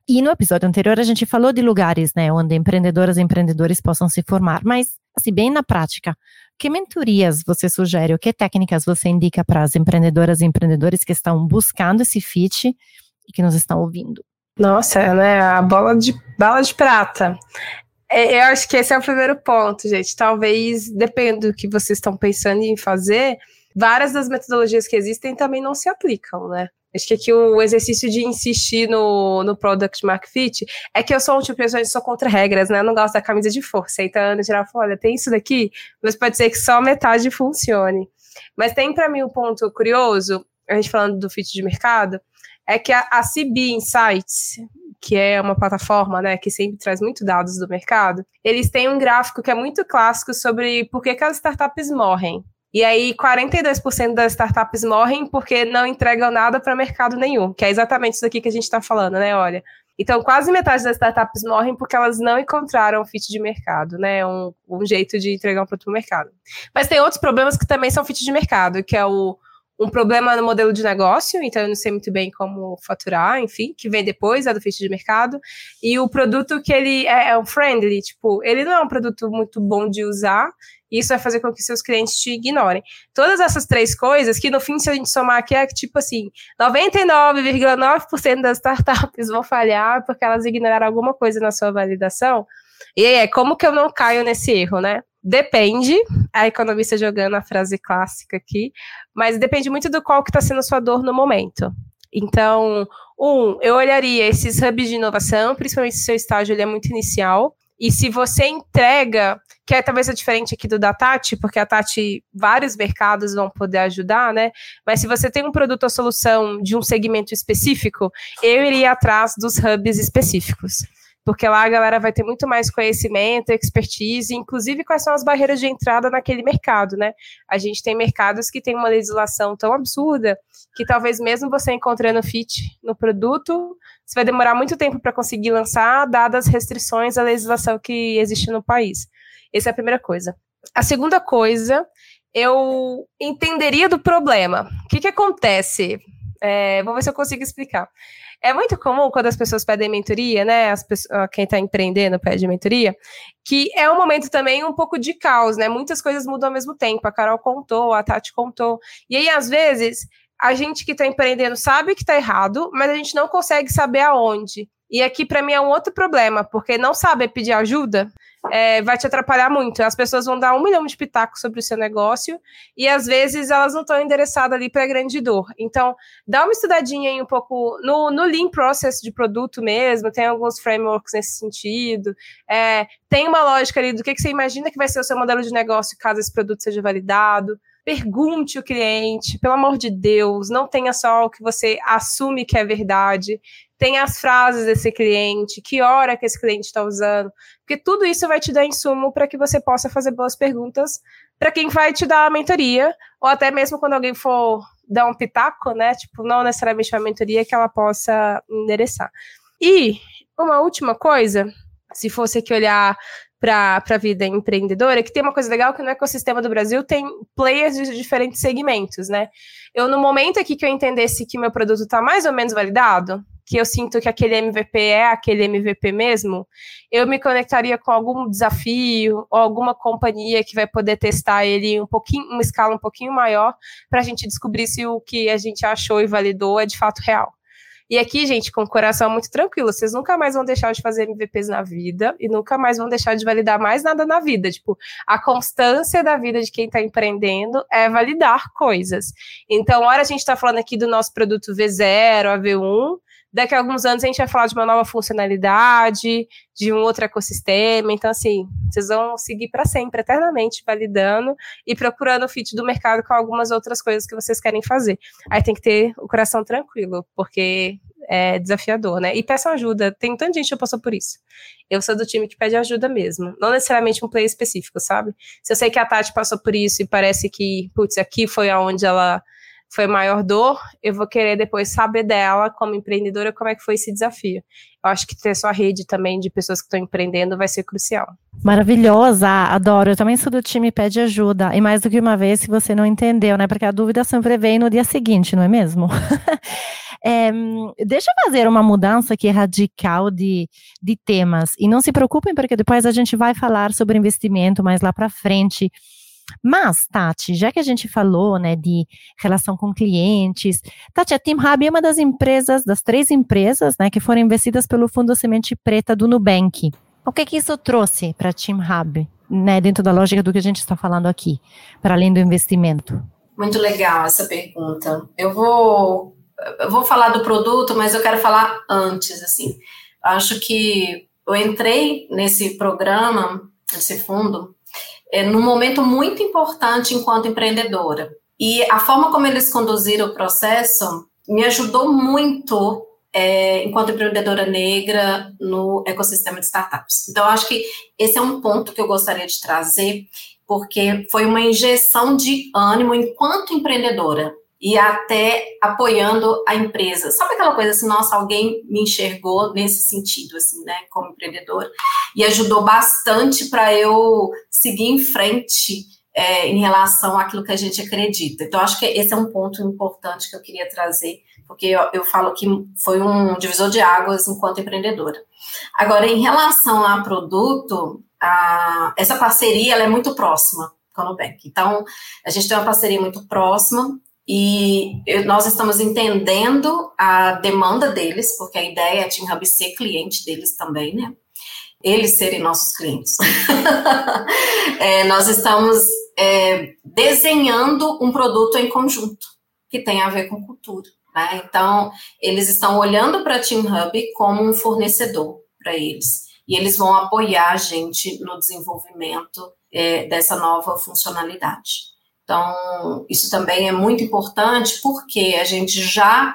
E no episódio anterior a gente falou de lugares, né, onde empreendedoras e empreendedores possam se formar, mas, assim, bem na prática, que mentorias você sugere, ou que técnicas você indica para as empreendedoras e empreendedores que estão buscando esse fit e que nos estão ouvindo. Nossa, né? A bola de bala de prata. É, eu acho que esse é o primeiro ponto, gente. Talvez, dependendo do que vocês estão pensando em fazer, várias das metodologias que existem também não se aplicam, né? Acho que aqui o exercício de insistir no, no Product Mark Fit é que eu sou um tipo de pessoa que sou contra regras, né? Eu não gosto da camisa de força. Então, Ana geral fala, olha, tem isso daqui, mas pode ser que só metade funcione. Mas tem para mim um ponto curioso, a gente falando do fit de mercado, é que a, a CB Insights, que é uma plataforma né, que sempre traz muito dados do mercado, eles têm um gráfico que é muito clássico sobre por que, que as startups morrem. E aí, 42% das startups morrem porque não entregam nada para mercado nenhum, que é exatamente isso aqui que a gente está falando, né? Olha. Então, quase metade das startups morrem porque elas não encontraram fit de mercado, né? Um, um jeito de entregar um produto para o mercado. Mas tem outros problemas que também são fit de mercado, que é o um problema no modelo de negócio, então eu não sei muito bem como faturar, enfim, que vem depois, é do fecho de mercado, e o produto que ele é, é um friendly, tipo, ele não é um produto muito bom de usar, e isso vai fazer com que seus clientes te ignorem. Todas essas três coisas, que no fim, se a gente somar aqui, é tipo assim, 99,9% das startups vão falhar porque elas ignoraram alguma coisa na sua validação, e aí, é como que eu não caio nesse erro, né? Depende, a economista jogando a frase clássica aqui, mas depende muito do qual que está sendo a sua dor no momento. Então, um, eu olharia esses hubs de inovação, principalmente se o seu estágio ele é muito inicial, e se você entrega, que é talvez a diferente aqui do da Tati, porque a Tati, vários mercados vão poder ajudar, né? Mas se você tem um produto ou solução de um segmento específico, eu iria atrás dos hubs específicos porque lá a galera vai ter muito mais conhecimento, expertise, inclusive quais são as barreiras de entrada naquele mercado, né? A gente tem mercados que tem uma legislação tão absurda que talvez mesmo você encontrando fit no produto, você vai demorar muito tempo para conseguir lançar, dadas as restrições à legislação que existe no país. Essa é a primeira coisa. A segunda coisa, eu entenderia do problema. O que, que acontece? É, vou ver se eu consigo explicar. É muito comum quando as pessoas pedem mentoria, né? As pessoas, quem está empreendendo pede mentoria, que é um momento também um pouco de caos, né? Muitas coisas mudam ao mesmo tempo. A Carol contou, a Tati contou. E aí, às vezes, a gente que está empreendendo sabe que está errado, mas a gente não consegue saber aonde. E aqui, para mim, é um outro problema, porque não saber pedir ajuda é, vai te atrapalhar muito. As pessoas vão dar um milhão de pitacos sobre o seu negócio e às vezes elas não estão endereçadas ali para grande dor. Então, dá uma estudadinha aí um pouco no, no Lean Process de produto mesmo, tem alguns frameworks nesse sentido. É, tem uma lógica ali do que, que você imagina que vai ser o seu modelo de negócio caso esse produto seja validado. Pergunte o cliente, pelo amor de Deus, não tenha só o que você assume que é verdade tem as frases desse cliente, que hora que esse cliente está usando, porque tudo isso vai te dar insumo para que você possa fazer boas perguntas para quem vai te dar a mentoria, ou até mesmo quando alguém for dar um pitaco, né? Tipo, não necessariamente uma mentoria que ela possa endereçar. E uma última coisa, se fosse aqui olhar para a vida empreendedora, que tem uma coisa legal que no ecossistema do Brasil tem players de diferentes segmentos, né? Eu, no momento aqui que eu entendesse que meu produto está mais ou menos validado, que eu sinto que aquele MVP é aquele MVP mesmo, eu me conectaria com algum desafio ou alguma companhia que vai poder testar ele um pouquinho, uma escala um pouquinho maior, para a gente descobrir se o que a gente achou e validou é de fato real. E aqui, gente, com o coração muito tranquilo, vocês nunca mais vão deixar de fazer MVPs na vida e nunca mais vão deixar de validar mais nada na vida. Tipo, a constância da vida de quem está empreendendo é validar coisas. Então, hora a gente está falando aqui do nosso produto V0, a V1, daqui a alguns anos a gente vai falar de uma nova funcionalidade, de um outro ecossistema. Então, assim, vocês vão seguir para sempre, eternamente, validando e procurando o fit do mercado com algumas outras coisas que vocês querem fazer. Aí tem que ter o coração tranquilo, porque é desafiador, né? E peçam ajuda. Tem tanta gente que passou por isso. Eu sou do time que pede ajuda mesmo. Não necessariamente um player específico, sabe? Se eu sei que a Tati passou por isso e parece que, putz, aqui foi aonde ela foi maior dor, eu vou querer depois saber dela, como empreendedora, como é que foi esse desafio. Eu acho que ter sua rede também de pessoas que estão empreendendo vai ser crucial. Maravilhosa, adoro. Eu também sou do time Pede Ajuda. E mais do que uma vez, se você não entendeu, né? Porque a dúvida sempre vem no dia seguinte, não é mesmo? *laughs* é, deixa eu fazer uma mudança aqui radical de, de temas. E não se preocupem, porque depois a gente vai falar sobre investimento mais lá para frente. Mas, Tati, já que a gente falou, né, de relação com clientes, Tati, a Team Hub é uma das empresas, das três empresas, né, que foram investidas pelo Fundo Semente Preta do Nubank. O que que isso trouxe para a Team Hub, né, dentro da lógica do que a gente está falando aqui, para além do investimento? Muito legal essa pergunta. Eu vou, eu vou falar do produto, mas eu quero falar antes, assim. Acho que eu entrei nesse programa, nesse fundo, é, num momento muito importante enquanto empreendedora. E a forma como eles conduziram o processo me ajudou muito é, enquanto empreendedora negra no ecossistema de startups. Então, acho que esse é um ponto que eu gostaria de trazer, porque foi uma injeção de ânimo enquanto empreendedora e até apoiando a empresa. Sabe aquela coisa assim, nossa, alguém me enxergou nesse sentido, assim, né, como empreendedora, e ajudou bastante para eu seguir em frente é, em relação àquilo que a gente acredita. Então, acho que esse é um ponto importante que eu queria trazer, porque eu, eu falo que foi um divisor de águas enquanto empreendedora. Agora, em relação a produto, a, essa parceria ela é muito próxima com a Nubank. Então, a gente tem uma parceria muito próxima, e nós estamos entendendo a demanda deles, porque a ideia é a Team Hub ser cliente deles também, né? Eles serem nossos clientes. *laughs* é, nós estamos é, desenhando um produto em conjunto, que tem a ver com cultura. Né? Então, eles estão olhando para a Team Hub como um fornecedor para eles. E eles vão apoiar a gente no desenvolvimento é, dessa nova funcionalidade. Então, isso também é muito importante porque a gente já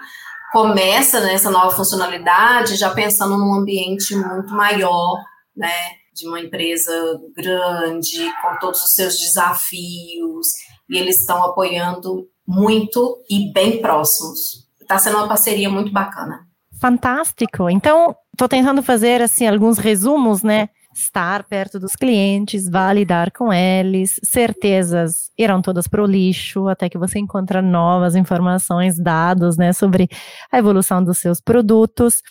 começa nessa nova funcionalidade já pensando num ambiente muito maior, né? De uma empresa grande, com todos os seus desafios, e eles estão apoiando muito e bem próximos. Está sendo uma parceria muito bacana. Fantástico. Então, estou tentando fazer assim alguns resumos, né? Estar perto dos clientes, validar com eles, certezas irão todas para o lixo, até que você encontra novas informações, dados, né, sobre a evolução dos seus produtos.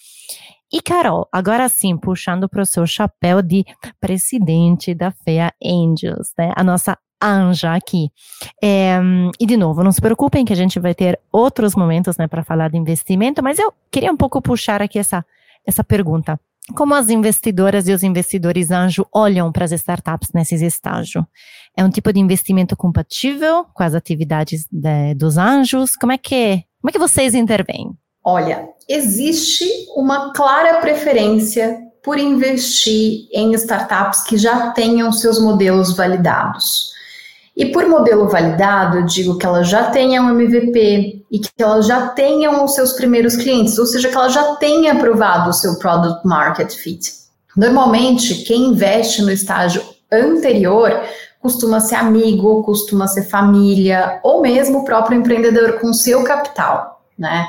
E Carol, agora sim, puxando para o seu chapéu de presidente da FEA Angels, né, a nossa anja aqui. É, e de novo, não se preocupem que a gente vai ter outros momentos, né, para falar de investimento, mas eu queria um pouco puxar aqui essa, essa pergunta. Como as investidoras e os investidores anjo olham para as startups nesses estágios? É um tipo de investimento compatível com as atividades de, dos anjos? Como é que como é que vocês intervêm? Olha, existe uma clara preferência por investir em startups que já tenham seus modelos validados. E por modelo validado, eu digo que ela já tenha um MVP, e que elas já tenham os seus primeiros clientes, ou seja, que ela já tenha aprovado o seu product market fit. Normalmente, quem investe no estágio anterior costuma ser amigo, costuma ser família, ou mesmo o próprio empreendedor com seu capital. Né?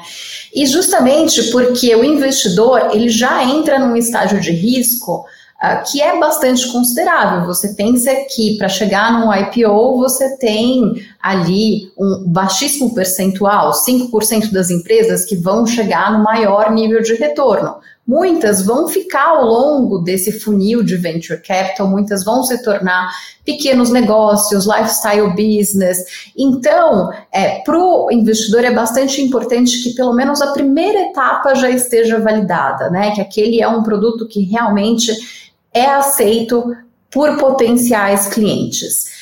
E justamente porque o investidor ele já entra num estágio de risco uh, que é bastante considerável. Você pensa que para chegar num IPO você tem ali um baixíssimo percentual, 5% das empresas que vão chegar no maior nível de retorno. Muitas vão ficar ao longo desse funil de venture capital, muitas vão se tornar pequenos negócios, lifestyle business. Então, é, para o investidor é bastante importante que pelo menos a primeira etapa já esteja validada, né? Que aquele é um produto que realmente é aceito por potenciais clientes.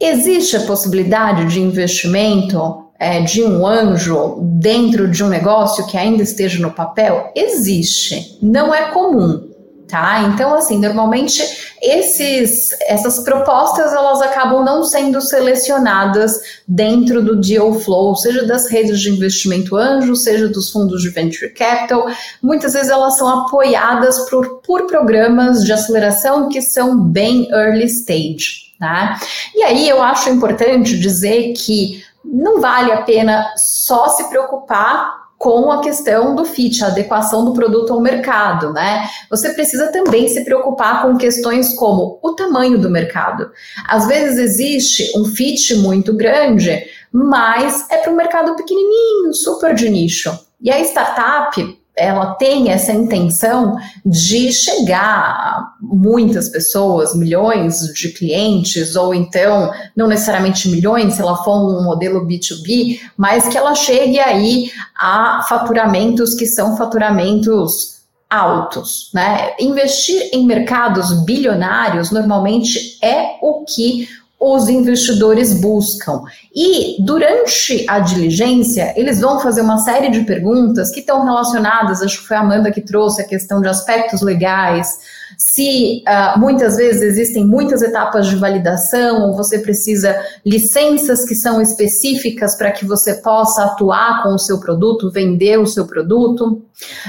Existe a possibilidade de investimento é, de um anjo dentro de um negócio que ainda esteja no papel? Existe, não é comum. Tá? Então, assim, normalmente esses, essas propostas elas acabam não sendo selecionadas dentro do deal flow, seja das redes de investimento anjo, seja dos fundos de venture capital. Muitas vezes elas são apoiadas por, por programas de aceleração que são bem early stage. Tá? E aí eu acho importante dizer que não vale a pena só se preocupar com a questão do fit, a adequação do produto ao mercado, né? Você precisa também se preocupar com questões como o tamanho do mercado. Às vezes existe um fit muito grande, mas é para um mercado pequenininho, super de nicho. E a startup, ela tem essa intenção de chegar a muitas pessoas, milhões de clientes, ou então, não necessariamente milhões, se ela for um modelo B2B, mas que ela chegue aí a faturamentos que são faturamentos altos, né? Investir em mercados bilionários normalmente é o que os investidores buscam. E durante a diligência, eles vão fazer uma série de perguntas que estão relacionadas, acho que foi a Amanda que trouxe a questão de aspectos legais, se uh, muitas vezes existem muitas etapas de validação, ou você precisa licenças que são específicas para que você possa atuar com o seu produto, vender o seu produto.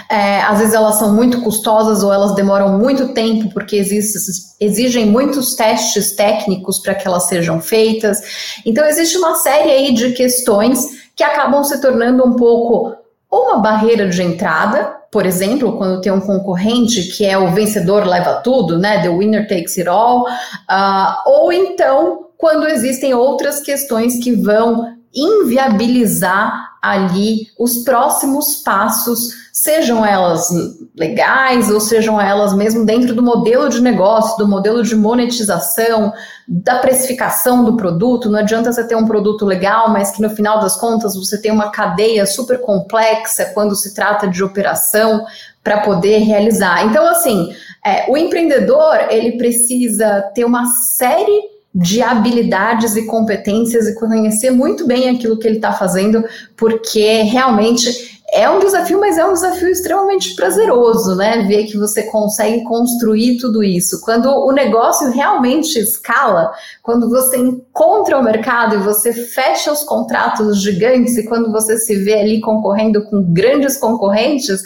É, às vezes elas são muito custosas ou elas demoram muito tempo porque existe, exigem muitos testes técnicos para que elas sejam feitas. Então existe uma série aí de questões que acabam se tornando um pouco uma barreira de entrada por exemplo, quando tem um concorrente que é o vencedor leva tudo, né? The winner takes it all, uh, ou então quando existem outras questões que vão inviabilizar ali os próximos passos, sejam elas legais ou sejam elas mesmo dentro do modelo de negócio, do modelo de monetização, da precificação do produto. Não adianta você ter um produto legal, mas que no final das contas você tem uma cadeia super complexa quando se trata de operação para poder realizar. Então, assim, é, o empreendedor ele precisa ter uma série de habilidades e competências e conhecer muito bem aquilo que ele está fazendo, porque realmente é um desafio, mas é um desafio extremamente prazeroso, né? Ver que você consegue construir tudo isso. Quando o negócio realmente escala, quando você encontra o mercado e você fecha os contratos gigantes e quando você se vê ali concorrendo com grandes concorrentes,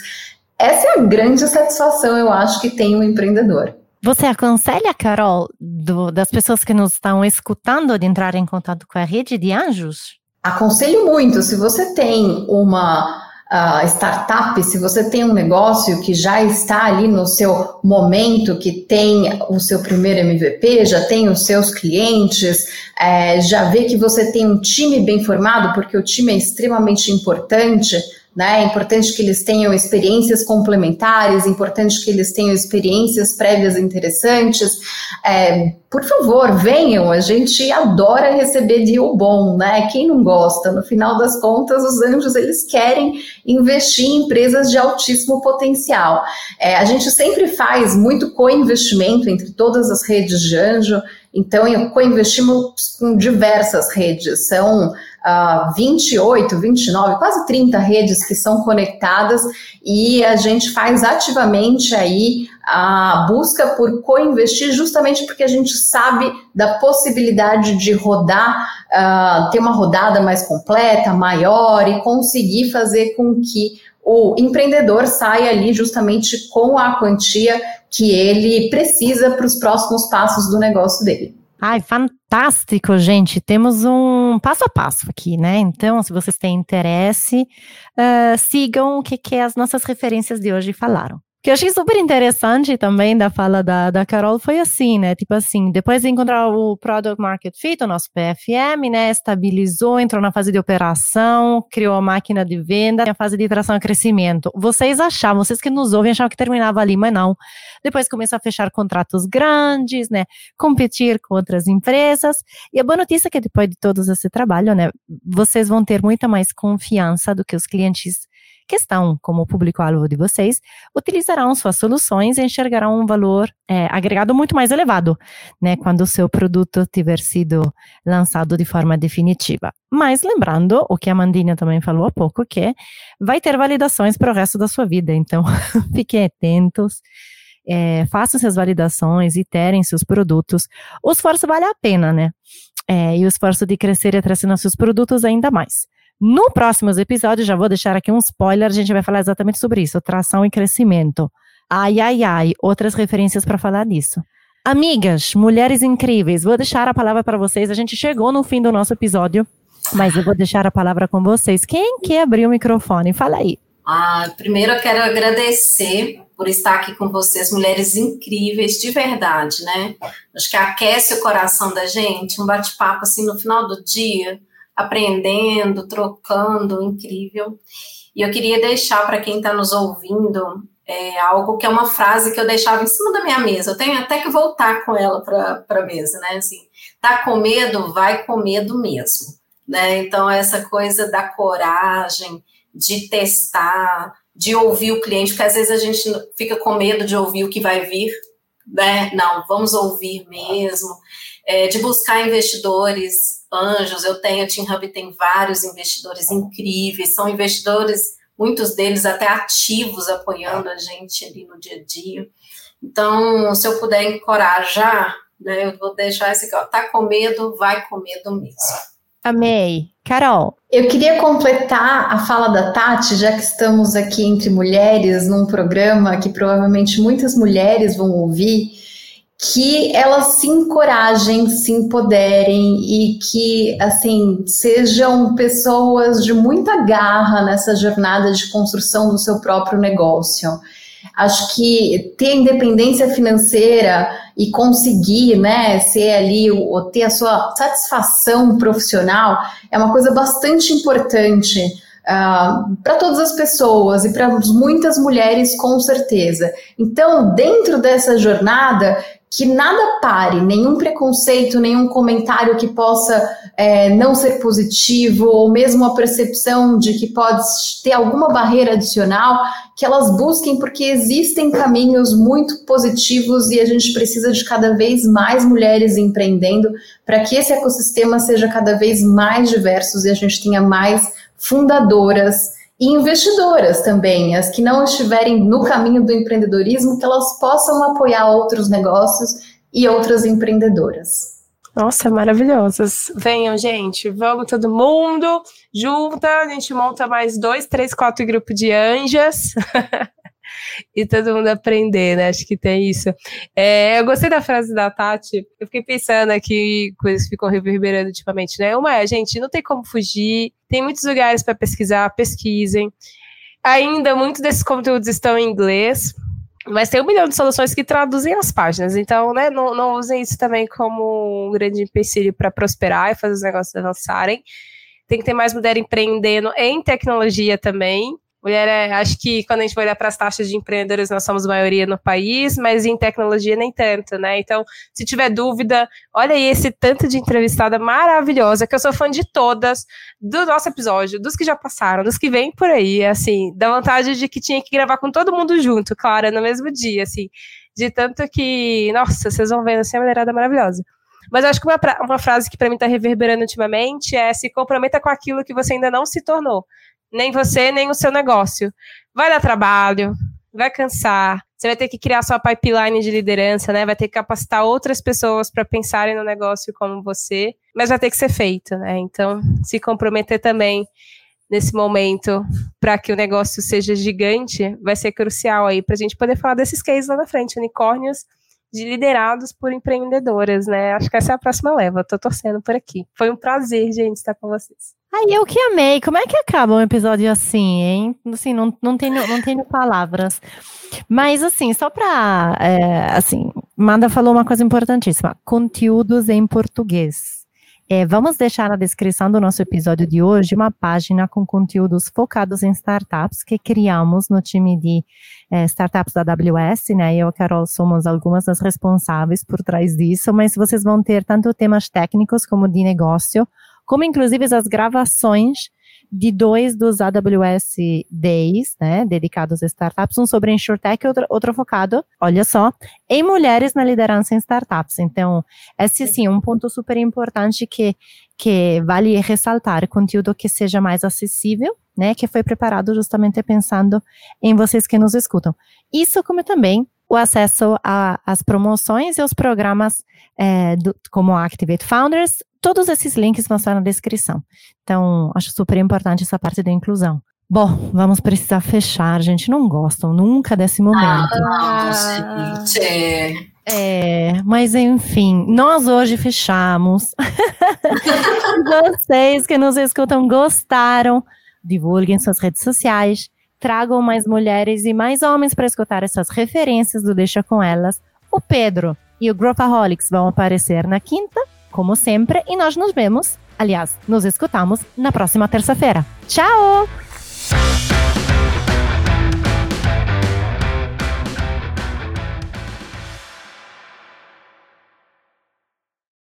essa é a grande satisfação, eu acho, que tem o empreendedor. Você aconselha, Carol, do, das pessoas que nos estão escutando de entrar em contato com a rede de anjos? Aconselho muito. Se você tem uma uh, startup, se você tem um negócio que já está ali no seu momento, que tem o seu primeiro MVP, já tem os seus clientes, é, já vê que você tem um time bem formado, porque o time é extremamente importante né? É importante que eles tenham experiências complementares, é importante que eles tenham experiências prévias interessantes. É, por favor, venham, a gente adora receber deal bom, né? Quem não gosta? No final das contas, os anjos eles querem investir em empresas de altíssimo potencial. É, a gente sempre faz muito co-investimento entre todas as redes de anjo, então co-investimos com diversas redes, são uh, 28, 29, quase 30 redes que são conectadas e a gente faz ativamente aí a busca por co-investir justamente porque a gente sabe da possibilidade de rodar, uh, ter uma rodada mais completa, maior e conseguir fazer com que o empreendedor saia ali justamente com a quantia que ele precisa para os próximos passos do negócio dele. Ai, fantástico, gente. Temos um passo a passo aqui, né? Então, se vocês têm interesse, uh, sigam o que, que as nossas referências de hoje falaram que eu achei super interessante também da fala da, da Carol foi assim, né? Tipo assim, depois de encontrar o Product Market Fit, o nosso PFM, né? Estabilizou, entrou na fase de operação, criou a máquina de venda, a fase de tração e crescimento. Vocês achavam, vocês que nos ouvem, achavam que terminava ali, mas não. Depois começou a fechar contratos grandes, né? Competir com outras empresas. E a boa notícia é que depois de todo esse trabalho, né? Vocês vão ter muita mais confiança do que os clientes que estão como público-alvo de vocês, utilizarão suas soluções e enxergarão um valor é, agregado muito mais elevado, né, quando o seu produto tiver sido lançado de forma definitiva. Mas lembrando, o que a Mandinha também falou há pouco, que vai ter validações para o resto da sua vida, então *laughs* fiquem atentos. É, façam suas validações, iterem seus produtos. O esforço vale a pena, né? É, e o esforço de crescer e atracionar seus produtos ainda mais. No próximos episódios, já vou deixar aqui um spoiler, a gente vai falar exatamente sobre isso, tração e crescimento. Ai, ai, ai, outras referências para falar disso. Amigas, mulheres incríveis, vou deixar a palavra para vocês. A gente chegou no fim do nosso episódio, mas eu vou deixar a palavra com vocês. Quem quer abrir o microfone? Fala aí. Ah, primeiro eu quero agradecer por estar aqui com vocês, mulheres incríveis, de verdade, né? Acho que aquece o coração da gente, um bate-papo assim no final do dia aprendendo, trocando, incrível. E eu queria deixar para quem está nos ouvindo é, algo que é uma frase que eu deixava em cima da minha mesa. Eu tenho até que voltar com ela para a mesa, né? Assim, tá com medo, vai com medo mesmo, né? Então essa coisa da coragem de testar, de ouvir o cliente, porque às vezes a gente fica com medo de ouvir o que vai vir, né? Não, vamos ouvir mesmo, é, de buscar investidores anjos, eu tenho, a Team Hub tem vários investidores incríveis, são investidores, muitos deles até ativos, apoiando a gente ali no dia a dia. Então, se eu puder encorajar, né, eu vou deixar esse aqui, ó, tá com medo, vai com medo mesmo. Amei. Carol. Eu queria completar a fala da Tati, já que estamos aqui entre mulheres num programa que provavelmente muitas mulheres vão ouvir que elas se encorajem, se empoderem e que, assim, sejam pessoas de muita garra nessa jornada de construção do seu próprio negócio. Acho que ter independência financeira e conseguir, né, ser ali, ou ter a sua satisfação profissional é uma coisa bastante importante. Uh, para todas as pessoas e para muitas mulheres, com certeza. Então, dentro dessa jornada, que nada pare, nenhum preconceito, nenhum comentário que possa é, não ser positivo, ou mesmo a percepção de que pode ter alguma barreira adicional, que elas busquem, porque existem caminhos muito positivos e a gente precisa de cada vez mais mulheres empreendendo para que esse ecossistema seja cada vez mais diverso e a gente tenha mais fundadoras e investidoras também, as que não estiverem no caminho do empreendedorismo, que elas possam apoiar outros negócios e outras empreendedoras. Nossa, maravilhosas. Venham, gente, vamos todo mundo, junta, a gente monta mais dois, três, quatro grupos de anjas. *laughs* e todo mundo aprender, né? Acho que tem isso. É, eu gostei da frase da Tati, eu fiquei pensando aqui, coisas ficam reverberando ultimamente, né? Uma é, gente, não tem como fugir, tem muitos lugares para pesquisar, pesquisem. Ainda muitos desses conteúdos estão em inglês, mas tem um milhão de soluções que traduzem as páginas. Então, né, não, não usem isso também como um grande empecilho para prosperar e fazer os negócios avançarem. Tem que ter mais mulher empreendendo em tecnologia também. Mulher é, acho que quando a gente vai olhar para as taxas de empreendedores, nós somos maioria no país, mas em tecnologia nem tanto, né? Então, se tiver dúvida, olha aí esse tanto de entrevistada maravilhosa, que eu sou fã de todas, do nosso episódio, dos que já passaram, dos que vêm por aí, assim, da vontade de que tinha que gravar com todo mundo junto, claro, no mesmo dia, assim, de tanto que, nossa, vocês vão vendo assim a mulherada maravilhosa. Mas acho que uma, uma frase que para mim está reverberando ultimamente é se comprometa com aquilo que você ainda não se tornou. Nem você, nem o seu negócio. Vai dar trabalho, vai cansar. Você vai ter que criar sua pipeline de liderança, né? Vai ter que capacitar outras pessoas para pensarem no negócio como você, mas vai ter que ser feito, né? Então, se comprometer também nesse momento para que o negócio seja gigante vai ser crucial aí para a gente poder falar desses cases lá na frente, unicórnios de liderados por empreendedoras, né? Acho que essa é a próxima leva. Tô torcendo por aqui. Foi um prazer, gente, estar com vocês. Ai, eu que amei. Como é que acaba um episódio assim, hein? Assim, não, não, tenho, não tenho palavras. Mas, assim, só para. É, assim, Manda falou uma coisa importantíssima: conteúdos em português. É, vamos deixar na descrição do nosso episódio de hoje uma página com conteúdos focados em startups que criamos no time de é, startups da AWS, né? Eu e a Carol somos algumas das responsáveis por trás disso, mas vocês vão ter tanto temas técnicos como de negócio, como inclusive as gravações de dois dos AWS Days, né, dedicados a startups, um sobre InsurTech e outro, outro focado, olha só, em mulheres na liderança em startups. Então, esse sim, um ponto super importante que, que vale ressaltar, conteúdo que seja mais acessível, né, que foi preparado justamente pensando em vocês que nos escutam. Isso como também o acesso às promoções e os programas é, do, como Activate Founders, todos esses links vão estar na descrição. Então, acho super importante essa parte da inclusão. Bom, vamos precisar fechar, gente. Não gostam nunca desse momento. Ah, gente. É, mas enfim, nós hoje fechamos. *laughs* Vocês que nos escutam gostaram, divulguem suas redes sociais, tragam mais mulheres e mais homens para escutar essas referências do Deixa com Elas. O Pedro e o Growthaholics vão aparecer na quinta, como sempre, e nós nos vemos, aliás, nos escutamos na próxima terça-feira. Tchau!